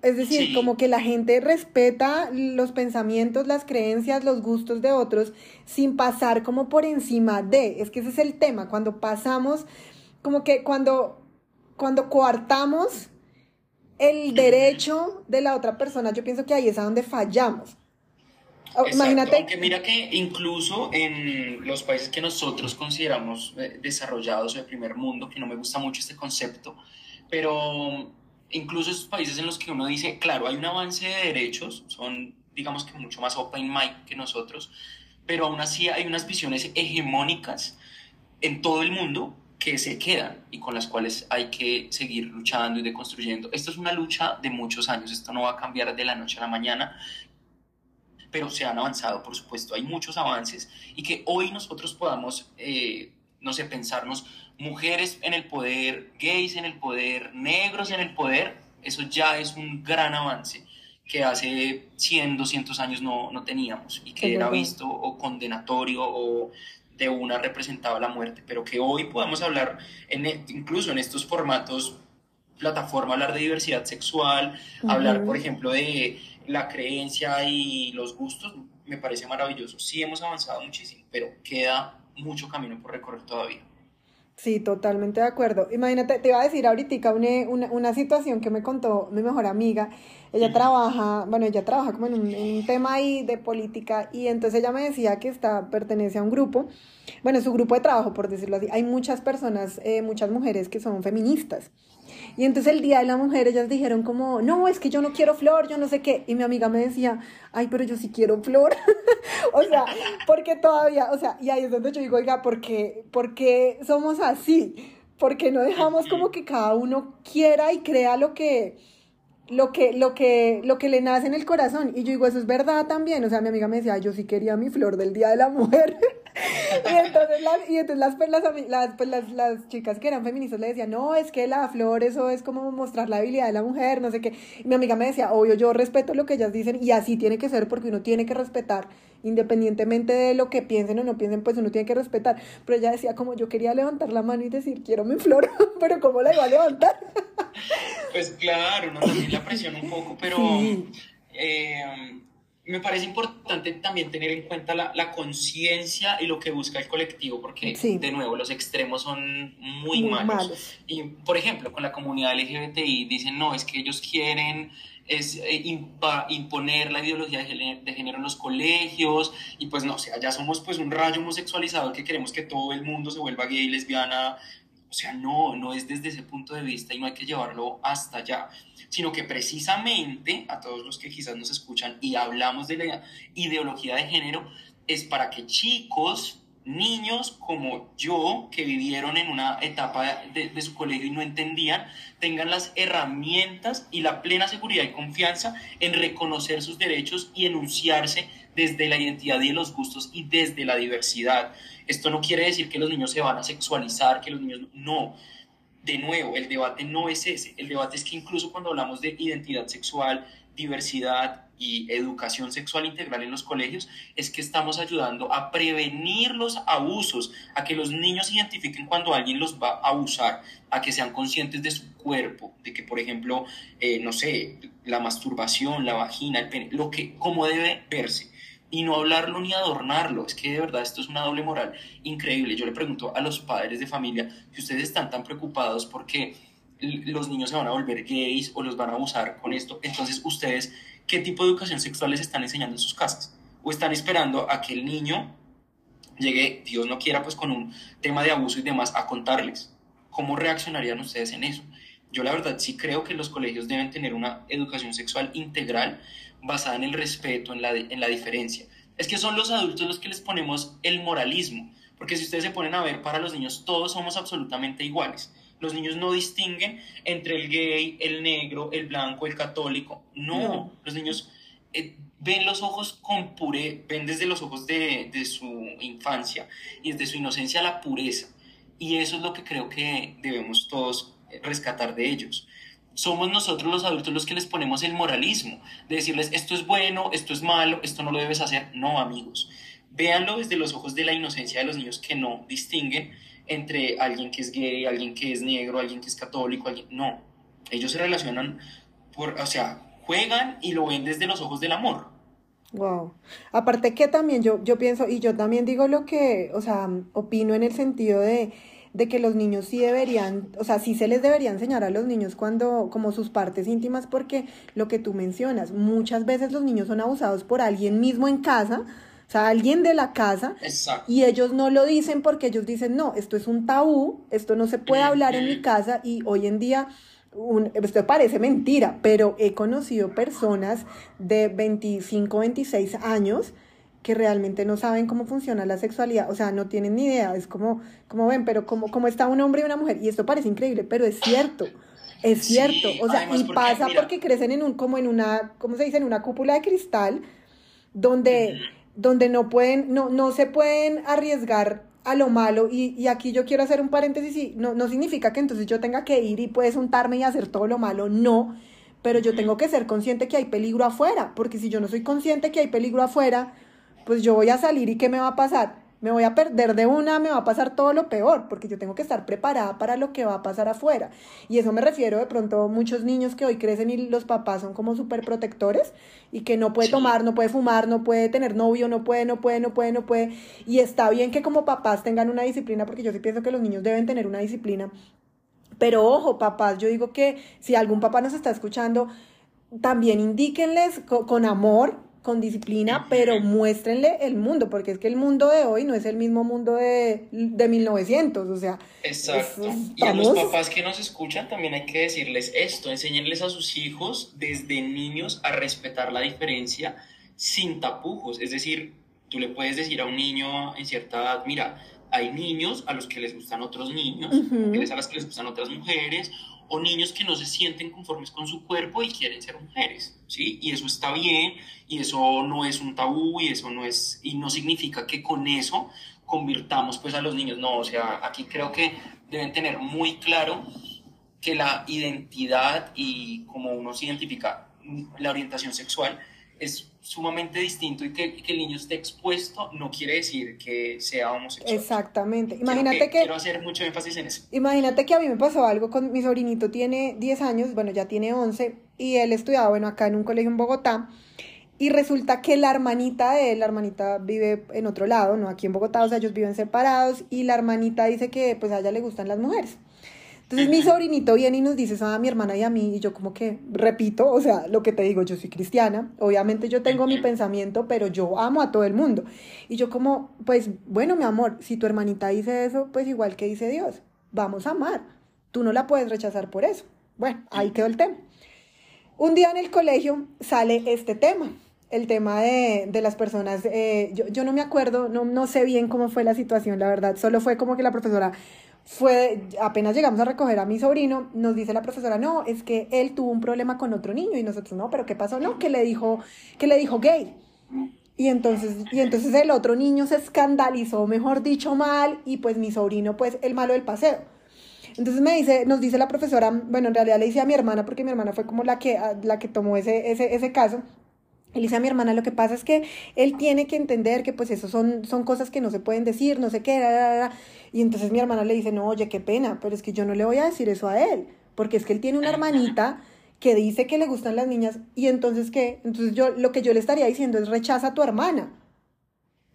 A: Es decir, como que la gente respeta los pensamientos, las creencias, los gustos de otros sin pasar como por encima de. Es que ese es el tema, cuando pasamos, como que cuando, cuando coartamos el derecho de la otra persona, yo pienso que ahí es a donde fallamos.
B: Oh, imagínate. Aunque mira que incluso en los países que nosotros consideramos eh, desarrollados o de primer mundo, que no me gusta mucho este concepto, pero incluso esos países en los que uno dice, claro, hay un avance de derechos, son digamos que mucho más open mind que nosotros, pero aún así hay unas visiones hegemónicas en todo el mundo que se quedan y con las cuales hay que seguir luchando y deconstruyendo. Esto es una lucha de muchos años, esto no va a cambiar de la noche a la mañana, pero se han avanzado, por supuesto, hay muchos avances y que hoy nosotros podamos, eh, no sé, pensarnos mujeres en el poder, gays en el poder, negros en el poder, eso ya es un gran avance que hace 100, 200 años no, no teníamos y que era visto o condenatorio o de una representaba la muerte, pero que hoy podamos hablar, en, e, incluso en estos formatos, plataforma, hablar de diversidad sexual, hablar, por ejemplo, de la creencia y los gustos, me parece maravilloso. Sí hemos avanzado muchísimo, pero queda mucho camino por recorrer todavía.
A: Sí, totalmente de acuerdo. Imagínate, te iba a decir ahorita una, una, situación que me contó mi mejor amiga. Ella trabaja, bueno, ella trabaja como en un, tema ahí de política y entonces ella me decía que está, pertenece a un grupo, bueno, su grupo de trabajo, por decirlo así. Hay muchas personas, eh, muchas mujeres que son feministas. Y entonces el Día de la Mujer ellas dijeron como, no, es que yo no quiero flor, yo no sé qué. Y mi amiga me decía, ay, pero yo sí quiero flor. o sea, porque todavía, o sea, y ahí es donde yo digo, oiga, ¿por qué, ¿por qué somos así? Porque no dejamos como que cada uno quiera y crea lo que, lo que, lo que, lo que le nace en el corazón. Y yo digo, eso es verdad también. O sea, mi amiga me decía, yo sí quería mi flor del Día de la Mujer. y entonces, las, y entonces las, pues, las, pues, las, las, chicas que eran feministas le decían, no, es que la flor, eso es como mostrar la habilidad de la mujer, no sé qué. Y mi amiga me decía, obvio, yo respeto lo que ellas dicen y así tiene que ser porque uno tiene que respetar, independientemente de lo que piensen o no piensen, pues uno tiene que respetar. Pero ella decía, como yo quería levantar la mano y decir, quiero mi flor, pero ¿cómo la iba a levantar?
B: pues claro, no también la presión un poco, pero... Eh, me parece importante también tener en cuenta la, la conciencia y lo que busca el colectivo, porque de nuevo los extremos son muy, malos. Y por ejemplo, con la comunidad LGBTI dicen, no, es que ellos quieren es eh, imponer la ideología de género, en los colegios y pues no, o sea, ya somos pues un rayo homosexualizador que queremos que todo el mundo se vuelva gay, lesbiana, o sea, no, no es desde ese punto de vista y no hay que llevarlo hasta allá, sino que precisamente a todos los que quizás nos escuchan y hablamos de la ideología de género, es para que chicos, niños como yo, que vivieron en una etapa de, de, su colegio y no entendían, tengan las herramientas y la plena seguridad y confianza en reconocer sus derechos y enunciarse desde la identidad y los gustos y desde la diversidad. Esto no quiere decir que los niños se van a sexualizar, que los niños no. De nuevo, el debate no es ese. El debate es que incluso cuando hablamos de identidad sexual, diversidad y educación sexual integral en los colegios, es que estamos ayudando a prevenir los abusos, a que los niños identifiquen cuando alguien los va a abusar, a que sean conscientes de su cuerpo, de que, por ejemplo, eh, no sé, la masturbación, la vagina, el pene, lo que, como debe verse y no hablarlo ni adornarlo. Es que de verdad esto es una doble moral increíble. Yo le pregunto a los padres de familia si ustedes están tan preocupados porque los niños se van a volver gays o los van a abusar con esto. Entonces, ustedes, ¿qué tipo de educación sexual les están enseñando en sus casas? ¿O están esperando a que el niño llegue, Dios no quiera, pues con un tema de abuso y demás, a contarles? ¿Cómo reaccionarían ustedes en eso? Yo la verdad sí creo que los colegios deben tener una educación sexual integral basada en el respeto, en la, en la diferencia. Es que son los adultos los que les ponemos el moralismo, porque si ustedes se ponen a ver, para los niños todos somos absolutamente iguales. Los niños no distinguen entre el gay, el negro, el blanco, el católico. No, los niños eh, ven los ojos con pureza, ven desde los ojos de, de su infancia y desde su inocencia la pureza. Y eso es lo que creo que debemos todos rescatar de ellos somos nosotros los adultos los que les ponemos el moralismo, de decirles esto es bueno, esto es malo, esto no lo debes hacer. No, amigos. Véanlo desde los ojos de la inocencia de los niños que no distinguen entre alguien que es gay, alguien que es negro, alguien que es católico, alguien... No, ellos se relacionan por, o sea, juegan y lo ven desde los ojos del amor.
A: Wow. Aparte que también yo, yo pienso, y yo también digo lo que, o sea, opino en el sentido de de que los niños sí deberían, o sea, sí se les debería enseñar a los niños cuando, como sus partes íntimas, porque lo que tú mencionas, muchas veces los niños son abusados por alguien mismo en casa, o sea, alguien de la casa, y ellos no lo dicen porque ellos dicen, no, esto es un tabú, esto no se puede hablar en mi casa, y hoy en día un, esto parece mentira, pero he conocido personas de 25, 26 años que realmente no saben cómo funciona la sexualidad, o sea, no tienen ni idea, es como, como ven, pero como, como está un hombre y una mujer, y esto parece increíble, pero es cierto, es cierto, o sea, y pasa porque crecen en un, como en una, ¿cómo se dice? En una cúpula de cristal, donde, donde no pueden, no, no se pueden arriesgar a lo malo, y, y aquí yo quiero hacer un paréntesis, y no, no significa que entonces yo tenga que ir y puedes untarme y hacer todo lo malo, no, pero yo tengo que ser consciente que hay peligro afuera, porque si yo no soy consciente que hay peligro afuera, pues yo voy a salir y ¿qué me va a pasar? me voy a perder de una, me va a pasar todo lo peor, porque yo tengo que estar preparada para lo que va a pasar afuera. Y eso me refiero de pronto a muchos niños que hoy crecen y los papás son como súper protectores y que no puede tomar, no puede fumar, no puede tener novio, no puede, no puede, no puede, no puede. Y está bien que como papás tengan una disciplina, porque yo sí pienso que los niños deben tener una disciplina. Pero ojo, papás, yo digo que si algún papá nos está escuchando, también indíquenles con amor con disciplina, pero muéstrenle el mundo, porque es que el mundo de hoy no es el mismo mundo de, de 1900, o sea.
B: Exacto. y a los papás que nos escuchan también hay que decirles esto, enseñarles a sus hijos desde niños a respetar la diferencia sin tapujos, es decir, tú le puedes decir a un niño en cierta edad, mira, hay niños a los que les gustan otros niños, a las que les gustan otras mujeres, o niños que no se sienten conformes con su cuerpo y quieren ser mujeres, ¿sí? Y eso está bien, y eso no es un tabú, y eso no es, y no significa que con eso convirtamos pues a los niños, no, o sea, aquí creo que deben tener muy claro que la identidad y cómo uno se identifica la orientación sexual es sumamente distinto y que, que, el niño esté expuesto no quiere decir que sea homosexual.
A: Exactamente. Imagínate que,
B: Quiero hacer mucho énfasis en eso.
A: Imagínate que a mí me pasó algo con mi sobrinito, tiene 10 años, bueno, ya tiene 11, y él estudiaba, bueno, acá en un colegio en Bogotá, y resulta que la hermanita de él, la hermanita vive en otro lado, no aquí en Bogotá, o sea, ellos viven separados, y la hermanita dice que pues a ella le gustan las mujeres. Entonces mi sobrinito viene y nos dice a mi hermana y a mí, y yo como que repito, o sea, lo que te digo, yo soy cristiana, obviamente yo tengo mi pensamiento, pero yo amo a todo el mundo. Y yo como, pues bueno, mi amor, si tu hermanita dice eso, pues igual que dice Dios, vamos a amar, tú no la puedes rechazar por eso. Bueno, ahí quedó el tema. Un día en el colegio sale este tema, el tema de, de las personas, eh, yo, yo, no me acuerdo, no, no sé bien cómo fue la situación, la verdad, solo fue como que la profesora fue, apenas llegamos a recoger a mi sobrino, nos dice la profesora, no, es que él tuvo un problema con otro niño y nosotros, no, pero ¿qué pasó? No, que le dijo, que le dijo gay. Y entonces, y entonces el otro niño se escandalizó, mejor dicho, mal, y pues mi sobrino, pues el malo del paseo. Entonces me dice, nos dice la profesora, bueno, en realidad le dice a mi hermana, porque mi hermana fue como la que, la que tomó ese, ese, ese caso, él dice a mi hermana, lo que pasa es que él tiene que entender que pues eso son, son cosas que no se pueden decir, no sé qué, y entonces mi hermana le dice, no, oye, qué pena, pero es que yo no le voy a decir eso a él, porque es que él tiene una hermanita que dice que le gustan las niñas, y entonces qué, entonces yo lo que yo le estaría diciendo es rechaza a tu hermana,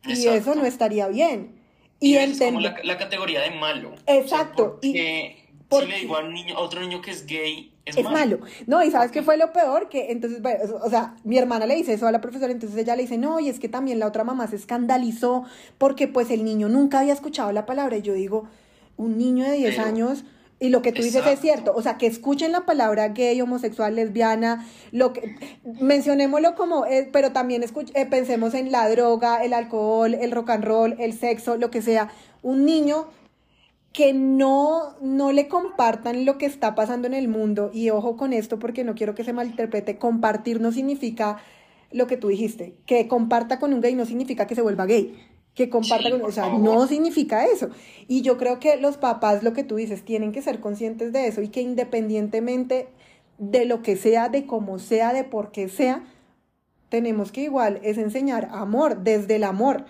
A: y eso no estaría bien.
B: Y, es como la, categoría de malo.
A: Exacto.
B: y si le digo a, un niño, a otro niño que es gay, es,
A: malo. No, y ¿sabes qué fue lo peor? Que entonces, o sea, mi hermana le dice eso a la profesora, entonces ella le dice, no, y es que también la otra mamá se escandalizó porque pues el niño nunca había escuchado la palabra. Y yo digo, un niño de 10 años... Y lo que tú dices es cierto, o sea, que escuchen la palabra gay, homosexual, lesbiana, lo que mencionémoslo como, eh, pero también eh, pensemos en la droga, el alcohol, el rock and roll, el sexo, lo que sea. Un niño que no, no le compartan lo que está pasando en el mundo. Y ojo con esto porque no quiero que se malinterprete. Compartir no significa lo que tú dijiste. Que comparta con un gay no significa que se vuelva gay. Que comparta con... O sea, no significa eso. Y yo creo que los papás, lo que tú dices, tienen que ser conscientes de eso y que independientemente de lo que sea, de cómo sea, de por qué sea, tenemos que igual es enseñar amor, desde el amor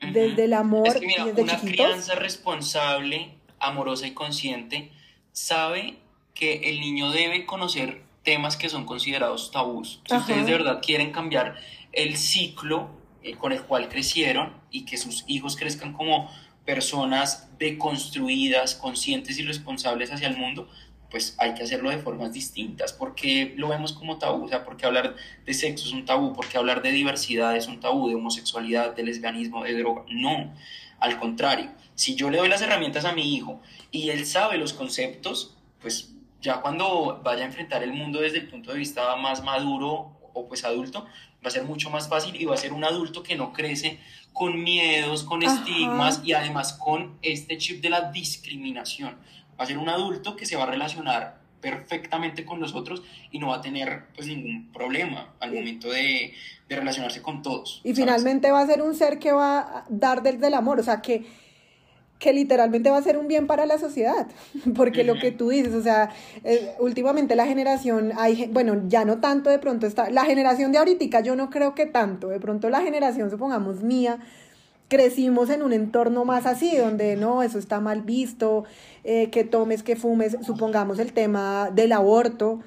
A: desde el amor es que mira,
B: una crianza responsable, amorosa y consciente sabe que el niño debe conocer temas que son considerados tabús. Si ustedes de verdad quieren cambiar el ciclo eh, con el cual crecieron y que sus hijos crezcan como personas deconstruidas, conscientes y responsables hacia el mundo, pues hay que hacerlo de formas distintas, porque lo vemos como tabú, o sea, porque hablar de sexo es un tabú, porque hablar de diversidad es un tabú, de homosexualidad, de lesbianismo, de droga, no, al contrario, si yo le doy las herramientas a mi hijo y él sabe los conceptos, pues ya cuando vaya a enfrentar el mundo desde el punto de vista más maduro o pues adulto, va a ser mucho más fácil y va a ser un adulto que no crece con miedos, con estigmas y además con este chip de la discriminación va a ser un adulto que se va a relacionar perfectamente con nosotros y no va a tener pues ningún problema al momento de, de relacionarse con todos.
A: Y finalmente va a ser un ser que va a dar desde el amor, o sea, que, que literalmente va a ser un bien para la sociedad, porque lo que tú dices, o sea, eh, últimamente la generación, hay, bueno, ya no tanto de pronto está, la generación de ahorita yo no creo que tanto, de pronto la generación, supongamos, mía, crecimos en un entorno más así, donde no, eso está mal visto, eh, que tomes, que fumes, supongamos el tema del aborto.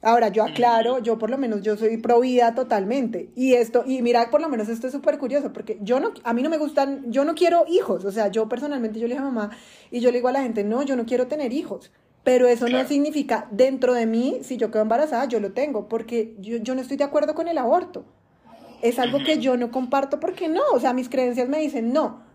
A: Ahora, yo aclaro, yo por lo menos yo soy pro vida totalmente. Y esto, y mira, por lo menos esto es súper curioso, porque yo no, a mí no me gustan, yo no quiero hijos. O sea, yo personalmente yo le dije a mamá y yo le digo a la gente, no, yo no quiero tener hijos. Pero eso no significa, dentro de mí, si yo quedo embarazada, yo lo tengo, porque yo, yo no estoy de acuerdo con el aborto. Es algo que yo no comparto porque no, o sea, mis creencias me dicen no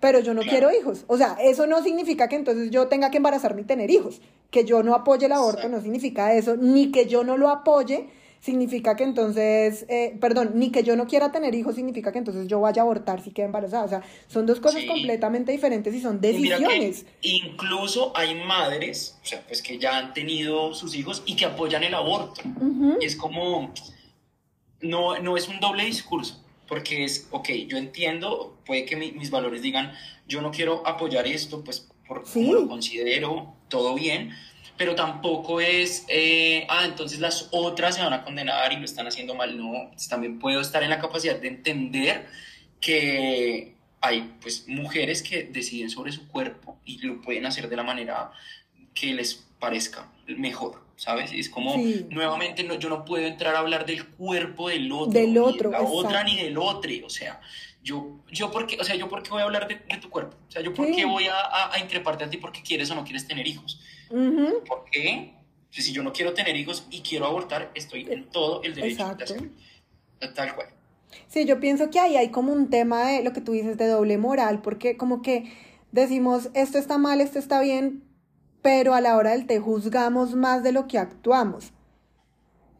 A: pero yo no quiero hijos. O sea, eso no significa que entonces yo tenga que embarazarme y tener hijos. Que yo no apoye el aborto no significa eso, ni que yo no lo apoye significa que entonces, eh, perdón, ni que yo no quiera tener hijos significa que entonces yo vaya a abortar si queda embarazada. O sea, son dos cosas completamente diferentes y son decisiones.
B: incluso hay madres, o sea, pues que ya han tenido sus hijos y que apoyan el aborto. Y es como, no, no es un doble discurso porque es, ok, yo entiendo, puede que mis valores digan, yo no quiero apoyar esto, pues por como lo considero, todo bien, pero tampoco es, eh, ah, entonces las otras se van a condenar y lo están haciendo mal, no, pues también puedo estar en la capacidad de entender que hay pues mujeres que deciden sobre su cuerpo y lo pueden hacer de la manera que les parezca mejor. ¿Sabes? Es como, nuevamente, no, yo no puedo entrar a hablar del cuerpo del otro,
A: del otro
B: ni de la otra ni del otro, o sea, yo, yo por qué, o sea, yo por qué voy a hablar de, tu cuerpo, o sea, yo por qué voy a, a, increparte a ti porque quieres o no quieres tener hijos, ¿por qué? Si yo no quiero tener hijos y quiero abortar, estoy en todo el derecho de hacerlo, tal cual.
A: Sí, yo pienso que ahí hay como un tema de lo que tú dices de doble moral, porque como que decimos, esto está mal, esto está bien, pero a la hora del té juzgamos más de lo que actuamos.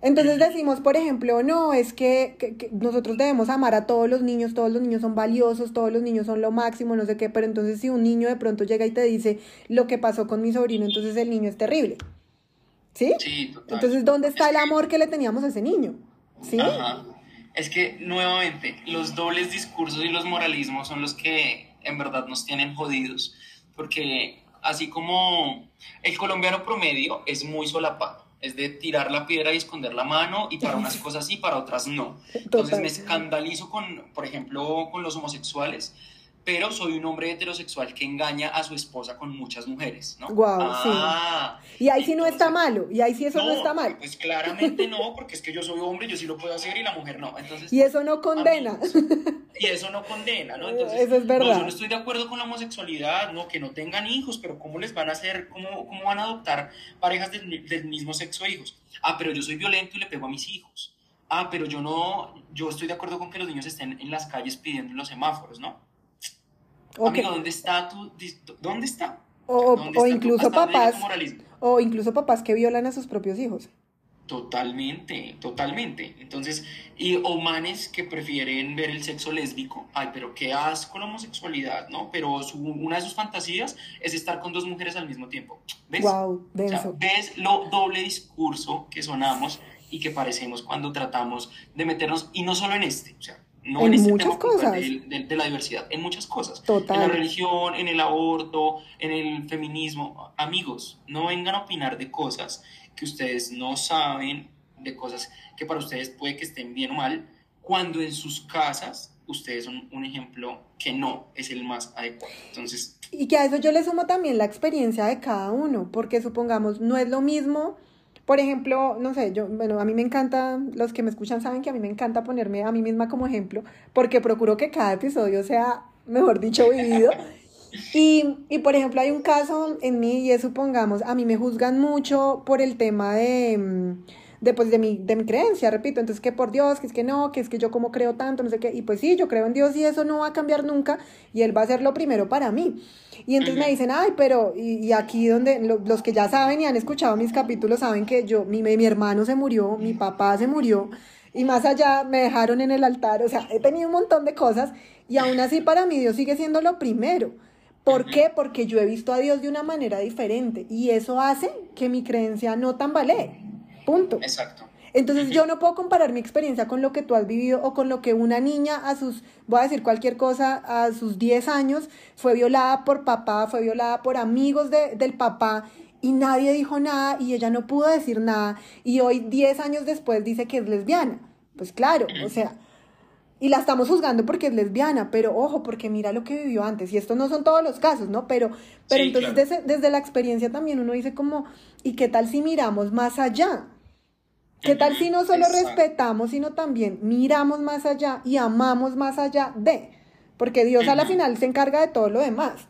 A: Entonces decimos, por ejemplo, no, es que, nosotros debemos amar a todos los niños, todos los niños son valiosos, todos los niños son lo máximo, no sé qué, pero entonces si un niño de pronto llega y te dice lo que pasó con mi sobrino, entonces el niño es terrible. ¿Sí?
B: Sí,
A: Entonces, ¿dónde está el amor que le teníamos a ese niño? ¿Sí?
B: Ajá. Es que, nuevamente, los dobles discursos y los moralismos son los que en verdad nos tienen jodidos, porque así como el colombiano promedio es muy solapado, es de tirar la piedra y esconder la mano y para unas cosas sí, para otras no. Entonces me escandalizo con, por ejemplo, con los homosexuales pero soy un hombre heterosexual que engaña a su esposa con muchas mujeres, ¿no?
A: Wow, ah, sí. Y ahí sí no está malo, y ahí sí eso no, está mal.
B: Pues claramente no, porque es que yo soy hombre, yo sí lo puedo hacer y la mujer no. Entonces,
A: y eso no condena.
B: y eso no condena, ¿no? Entonces,
A: eso es verdad.
B: yo no estoy de acuerdo con la homosexualidad, no, que no tengan hijos, pero ¿cómo les van a hacer, cómo, cómo van a adoptar parejas del, del mismo sexo hijos? Ah, pero yo soy violento y le pego a mis hijos. Ah, pero yo no, yo estoy de acuerdo con que los niños estén en las calles pidiendo los semáforos, ¿no? Amigo, ¿dónde está tu, dónde está?
A: O, o incluso papás, o incluso papás que violan a sus propios hijos.
B: Totalmente, totalmente. Entonces, y o manes que prefieren ver el sexo lésbico. Ay, pero qué asco la homosexualidad, ¿no? Pero su, una de sus fantasías es estar con dos mujeres al mismo tiempo. ¿Ves?
A: Wow, denso.
B: ¿Ves lo doble discurso que sonamos y que parecemos cuando tratamos de meternos, y no solo en este, o sea, no
A: en, este muchas cosas.
B: De, la diversidad, en muchas cosas.
A: Total.
B: En la religión, en el aborto, en el feminismo. Amigos, no vengan a opinar de cosas que ustedes no saben, de cosas que para ustedes puede que estén bien o mal, cuando en sus casas ustedes son un ejemplo que no es el más adecuado. Entonces...
A: Y que a eso yo le sumo también la experiencia de cada uno, porque supongamos, no es lo mismo por ejemplo, no sé, yo, bueno, a mí me encanta, los que me escuchan saben que a mí me encanta ponerme a mí misma como ejemplo, porque procuro que cada episodio sea, mejor dicho, vivido. Y, y por ejemplo, hay un caso en mí y es, supongamos, a mí me juzgan mucho por el tema de mm, de, pues, de, mi, de mi creencia, repito, entonces que por Dios, que es que no, que es que yo como creo tanto, no sé qué, y pues sí, yo creo en Dios y eso no va a cambiar nunca y Él va a ser lo primero para mí. Y entonces me dicen, ay, pero, y, aquí donde los que ya saben y han escuchado mis capítulos saben que yo, mi, mi hermano se murió, mi papá se murió, y más allá me dejaron en el altar, o sea, he tenido un montón de cosas y aún así para mí Dios sigue siendo lo primero. ¿Por qué? Porque yo he visto a Dios de una manera diferente y eso hace que mi creencia no tambalee. Punto.
B: Exacto.
A: Entonces yo no puedo comparar mi experiencia con lo que tú has vivido o con lo que una niña a sus, voy a decir cualquier cosa, a sus 10 años fue violada por papá, fue violada por amigos de, del papá y nadie dijo nada y ella no pudo decir nada y hoy 10 años después dice que es lesbiana. Pues claro, o sea, y la estamos juzgando porque es lesbiana, pero ojo, porque mira lo que vivió antes. Y estos no son todos los casos, ¿no? Pero, pero entonces desde, desde, la experiencia también uno dice como, ¿y qué tal si miramos más allá? ¿Qué tal si no solo respetamos, sino también miramos más allá y amamos más allá de? Porque Dios a la final se encarga de todo lo demás.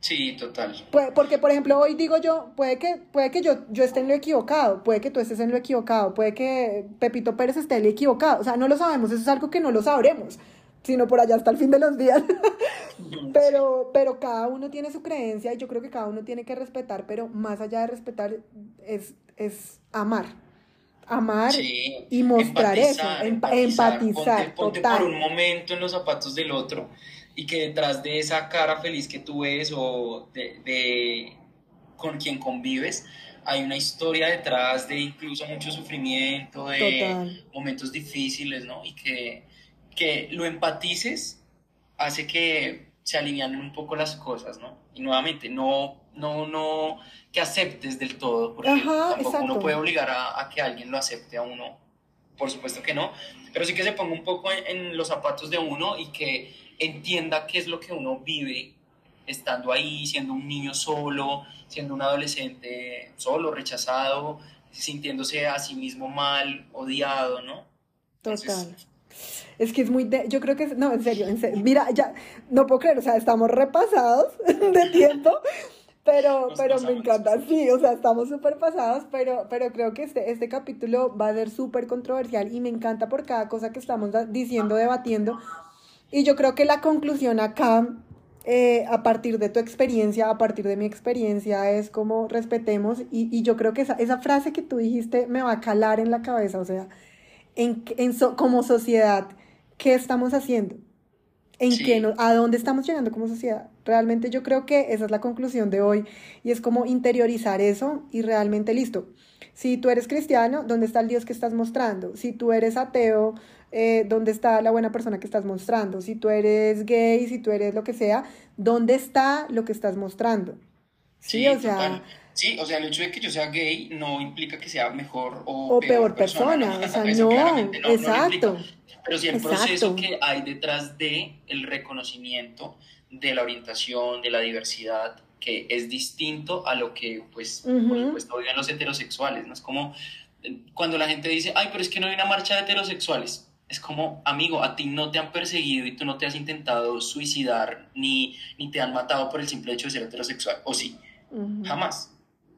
B: Sí, total.
A: porque, por ejemplo, hoy digo yo, puede que, puede que yo, yo esté en lo equivocado, puede que tú estés en lo equivocado, puede que Pepito Pérez esté en lo equivocado. O sea, no lo sabemos, eso es algo que no lo sabremos, sino por allá hasta el fin de los días. pero, pero cada uno tiene su creencia y yo creo que cada uno tiene que respetar, pero más allá de respetar es, es amar. Amar y mostrar eso, empatizar.
B: Ponte, por un momento en los zapatos del otro y que detrás de esa cara feliz que tú ves o de, con quien convives, hay una historia detrás de incluso mucho sufrimiento, de momentos difíciles, ¿no? Y que, que lo empatices hace que se alinean un poco las cosas, ¿no? Y nuevamente, no, no, no que aceptes del todo, porque tampoco uno puede obligar a, que alguien lo acepte a uno, por supuesto que no, pero sí que se ponga un poco en los zapatos de uno y que entienda qué es lo que uno vive estando ahí, siendo un niño solo, siendo un adolescente solo, rechazado, sintiéndose a sí mismo mal, odiado, ¿no?
A: Total. Es que es muy de, yo creo que no, en serio, en serio, mira, ya no puedo creer, o sea, estamos repasados de tiempo, pero pero me encanta, sí, o sea, estamos súper pasados, pero pero creo que este este capítulo va a ser súper controversial y me encanta por cada cosa que estamos diciendo, debatiendo, y yo creo que la conclusión acá, eh, a partir de tu experiencia, a partir de mi experiencia, es como respetemos. Y, y yo creo que esa, esa, frase que tú dijiste me va a calar en la cabeza. O sea, en, en como sociedad, ¿qué estamos haciendo? ¿En qué ¿A dónde estamos llegando como sociedad? Realmente yo creo que esa es la conclusión de hoy y es como interiorizar eso y realmente listo. Si tú eres cristiano, ¿dónde está el Dios que estás mostrando? Si tú eres ateo, eh, dónde está la buena persona que estás mostrando. Si tú eres gay, si tú eres lo que sea, ¿dónde está lo que estás mostrando?
B: Sí, o sea... Sí, o sea, el hecho de que yo sea gay no implica que sea mejor o, peor, persona. O sea, no, exacto. Pero sí el proceso que hay detrás de el reconocimiento de la orientación, de la diversidad, que es distinto a lo que, pues, por supuesto, viven los heterosexuales, ¿no? Es como eh, cuando la gente dice, ay, pero es que no hay una marcha de heterosexuales es como, amigo, a ti no te han perseguido y tú no te has intentado suicidar ni, ni te han matado por el simple hecho de ser heterosexual, ¿o sí? Jamás,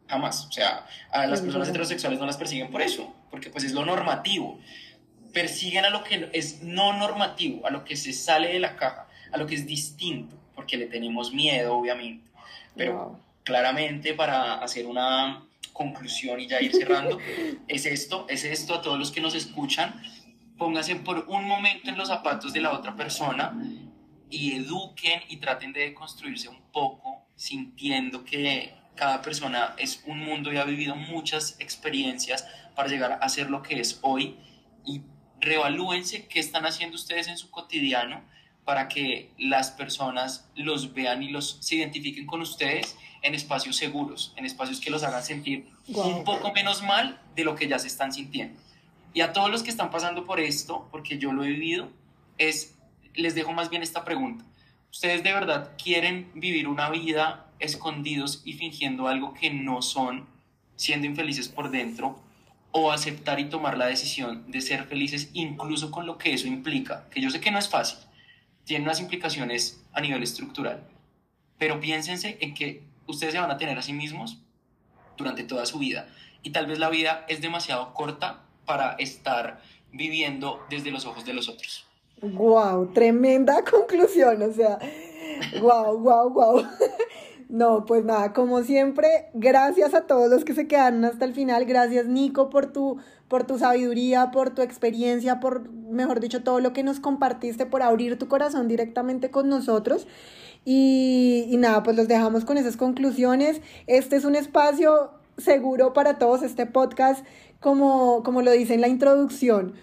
B: jamás. O sea, a las personas heterosexuales no las persiguen por eso, porque pues es lo normativo. Persiguen a lo que es no normativo, a lo que se sale de la caja, a lo que es distinto, porque le tenemos miedo, obviamente. Pero claramente para hacer una conclusión y ya ir cerrando, es esto, es esto a todos los que nos escuchan pónganse por un momento en los zapatos de la otra persona y eduquen y traten de construirse un poco sintiendo que cada persona es un mundo y ha vivido muchas experiencias para llegar a ser lo que es hoy y reevalúense qué están haciendo ustedes en su cotidiano para que las personas los vean y los se identifiquen con ustedes en espacios seguros, en espacios que los hagan sentir un poco menos mal de lo que ya se están sintiendo. Y a todos los que están pasando por esto, porque yo lo he vivido, es, les dejo más bien esta pregunta. ¿Ustedes de verdad quieren vivir una vida escondidos y fingiendo algo que no son, siendo infelices por dentro, o aceptar y tomar la decisión de ser felices incluso con lo que eso implica? Que yo sé que no es fácil, tiene unas implicaciones a nivel estructural, pero piénsense en que ustedes se van a tener a sí mismos durante toda su vida y tal vez la vida es demasiado corta para estar viviendo desde los ojos de los otros.
A: Wow, tremenda conclusión, o sea, wow, wow, wow. No, pues nada, como siempre, gracias a todos los que se quedaron hasta el final, gracias Nico por tu por tu sabiduría, por tu experiencia, por mejor dicho todo lo que nos compartiste, por abrir tu corazón directamente con nosotros. Y, y nada, pues los dejamos con esas conclusiones. Este es un espacio seguro para todos, este podcast como, como lo dice en la introducción,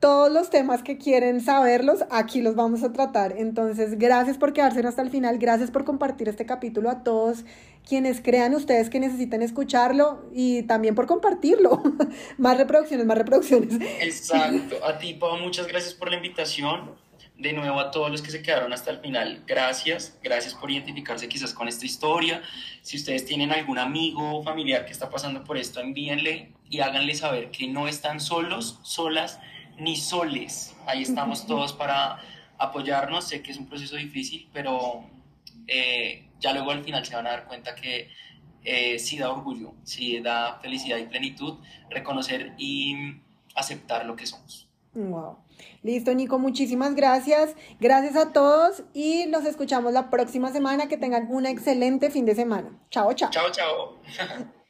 A: todos los temas que quieren saberlos, aquí los vamos a tratar. Entonces, gracias por quedarse hasta el final, gracias por compartir este capítulo a todos quienes crean ustedes que necesiten escucharlo y también por compartirlo. más reproducciones, más reproducciones.
B: Exacto. A ti, Pau, muchas gracias por la invitación. De nuevo a todos los que se quedaron hasta el final, gracias, gracias por identificarse quizás con esta historia. Si ustedes tienen algún amigo o familiar que está pasando por esto, envíenle y háganle saber que no están solos, solas ni soles. Ahí estamos todos para apoyarnos. Sé que es un proceso difícil, pero eh, ya luego al final se van a dar cuenta que eh, sí da orgullo, sí da felicidad y plenitud reconocer y aceptar lo que somos.
A: Wow. Listo, Nico, muchísimas gracias. Gracias a todos y nos escuchamos la próxima semana. Que tengan un excelente fin de semana. Chao, chao.
B: Chao, chao.